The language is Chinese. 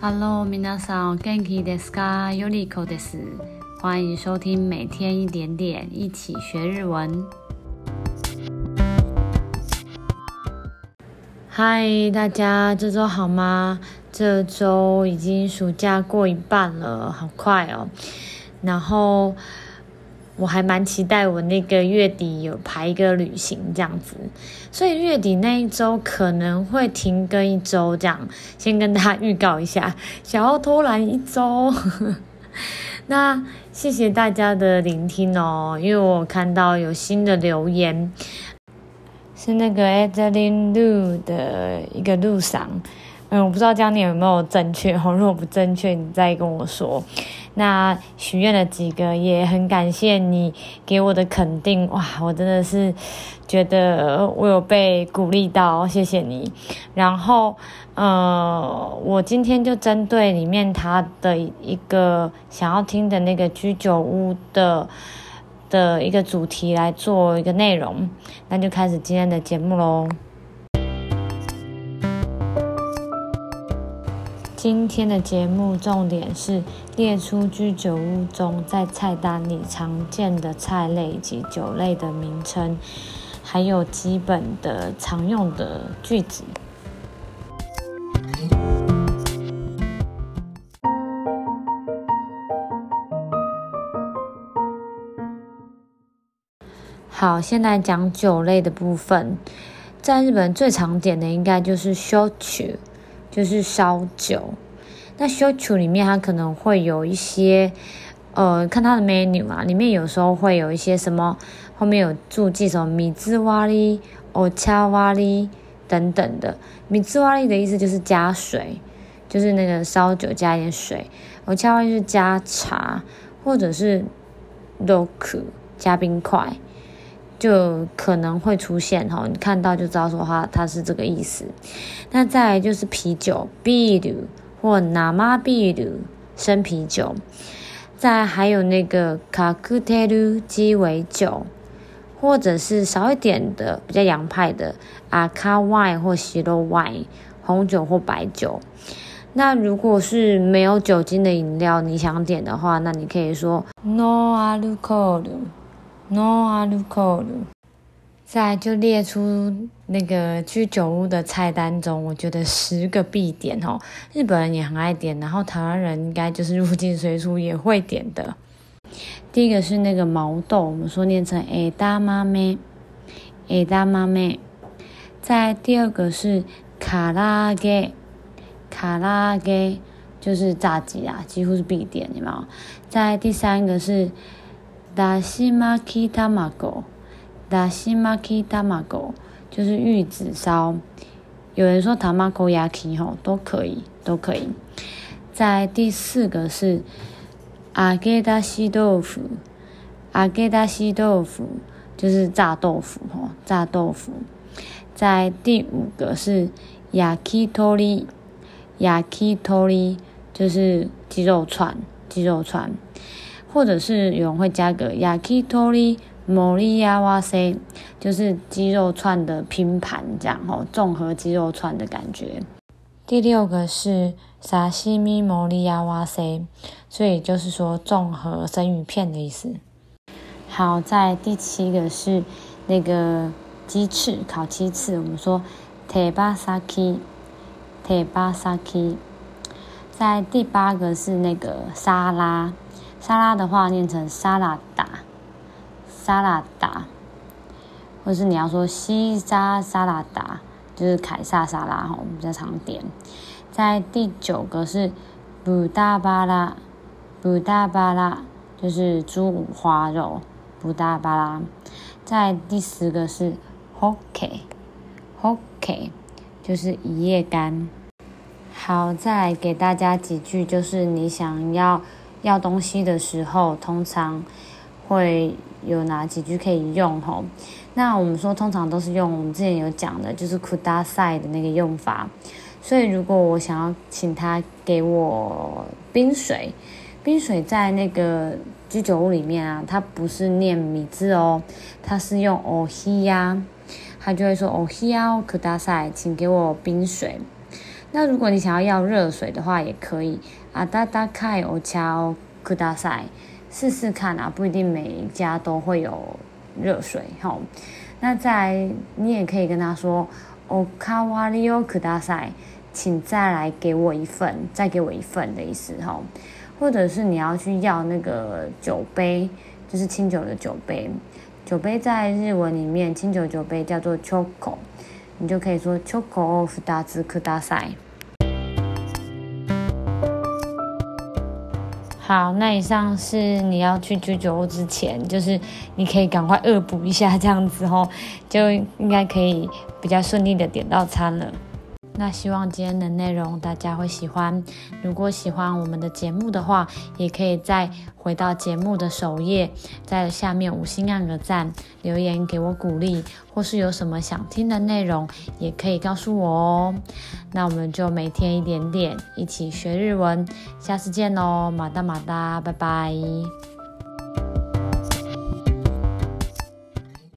Hello，皆さん、元気ですか？ヨリコです。欢迎收听每天一点点，一起学日文。嗨，大家这周好吗？这周已经暑假过一半了，好快哦。然后。 我还蛮期待我那个月底有排一个旅行这样子，所以月底那一周可能会停更一周这样，先跟大家预告一下，想要偷懒一周。那谢谢大家的聆听哦，因为我看到有新的留言，是那个 Adeline Lu 的一个路上。嗯，我不知道这样念有没有正确哈，如果不正确，你再跟我说。那许愿的几个也很感谢你给我的肯定，哇，我真的是觉得我有被鼓励到，谢谢你。然后，呃，我今天就针对里面他的一个想要听的那个居酒屋的的一个主题来做一个内容，那就开始今天的节目喽。今天的节目重点是列出居酒屋中在菜单里常见的菜类以及酒类的名称，还有基本的常用的句子。好，现在讲酒类的部分，在日本最常点的应该就是烧酒。就是烧酒，那烧酒里面它可能会有一些，呃，看它的 menu 啊，里面有时候会有一些什么，后面有注记什么米兹瓦利、欧恰瓦利等等的。米兹瓦利的意思就是加水，就是那个烧酒加一点水。欧恰瓦利是加茶，或者是 l o 加冰块。就可能会出现哈，你看到就知道说它它是这个意思。那再来就是啤酒，ビール或生ビール生啤酒。再来还有那个カクテル鸡尾酒，或者是少一点的比较洋派的赤ワイン或白ワイン红酒或白酒。那如果是没有酒精的饮料，你想点的话，那你可以说ノン アルコール。No alcohol。再来就列出那个居酒屋的菜单中，我觉得十个必点哦。日本人也很爱点，然后台湾人应该就是入境随俗也会点的。第一个是那个毛豆，我们说念成えだまめ，えだまめ。再第二个是から扬げ，から扬げ就是炸鸡啊，几乎是必点，有没有？再第三个是。 だし巻き卵，だし巻き卵就是玉子烧。有人说たまご焼き吼都可以，都可以。在第四个是扬げ出し豆腐，扬げ出し豆腐就是炸豆腐吼，炸豆腐。在第五个是焼き鸟，焼き鸟就是鸡肉串，鸡肉串。 或者是有人会加个 yakitori moriyawase，就是鸡肉串的拼盘这样吼，综合鸡肉串的感觉。第六个是 sashimi moriawase，所以就是说综合生鱼片的意思。好，在第七个是那个鸡翅，烤鸡翅，我们说 tebasaki，tebasaki。在第八个是那个沙拉。沙拉的话念成沙拉达，沙拉达，或是你要说西沙沙拉达，就是凯撒沙拉哈，我们比较常点。在第九个是布达巴拉，布达巴拉就是猪五花肉，布达巴拉。在第十个是 Hokke，Hokke 就是一夜干。好，再来给大家几句，就是你想要。要东西的时候，通常会有哪几句可以用吼？那我们说，通常都是用我们之前有讲的，就是ください的那个用法。所以，如果我想要请他给我冰水，冰水在那个居酒屋里面啊，它不是念米字哦，它是用お冷や，他就会说お冷やをください，请给我冰水。 那如果你想要要热水的话，也可以啊，大大开お茶をください，试试看啊，不一定每一家都会有热水哈。那再你也可以跟他说おかわりをください，请再来给我一份，再给我一份的意思哈。或者是你要去要那个酒杯，就是清酒的酒杯，酒杯在日文里面清酒酒杯叫做 choko。 你就可以说 “choco of 大字克大赛”。好，那以上是你要去居酒屋之前，就是你可以赶快恶补一下，这样子哦，就应该可以比较顺利的点到餐了。那希望今天的内容大家会喜欢。如果喜欢我们的节目的话，也可以再回到节目的首页，在下面五星按个赞，留言给我鼓励，或是有什么想听的内容，也可以告诉我哦。那我们就每天一点点，一起学日文。下次见喽，马达马达，拜拜。